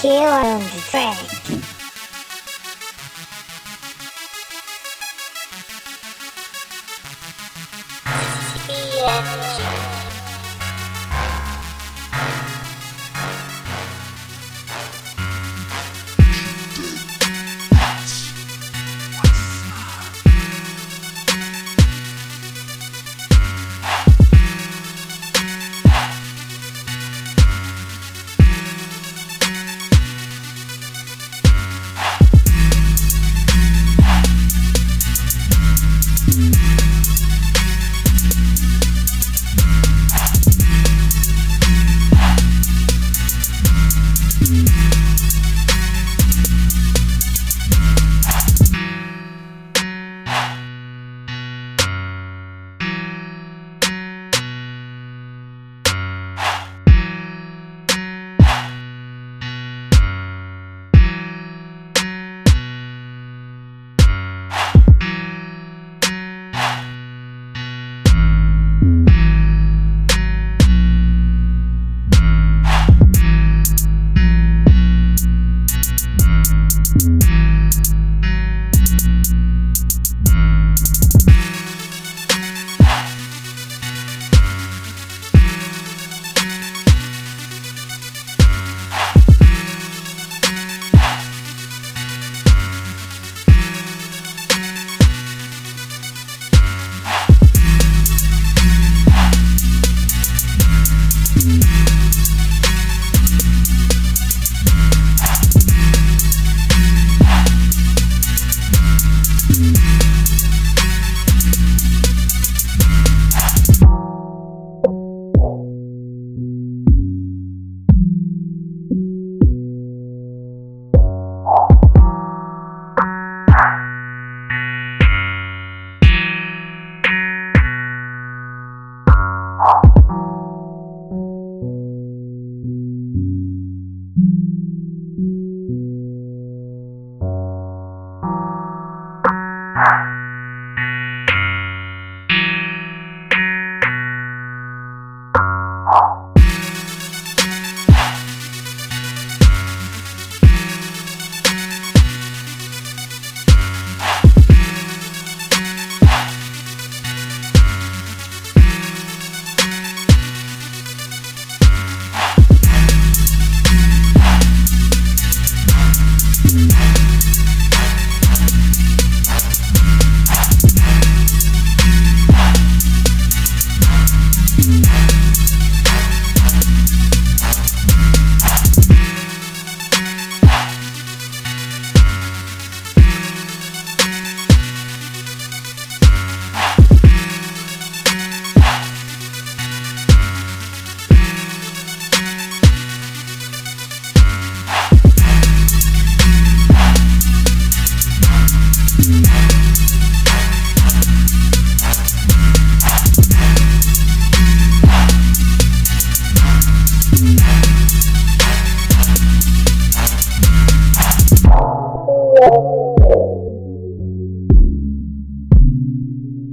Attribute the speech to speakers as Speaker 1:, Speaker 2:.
Speaker 1: Kill on the track.
Speaker 2: Yeah.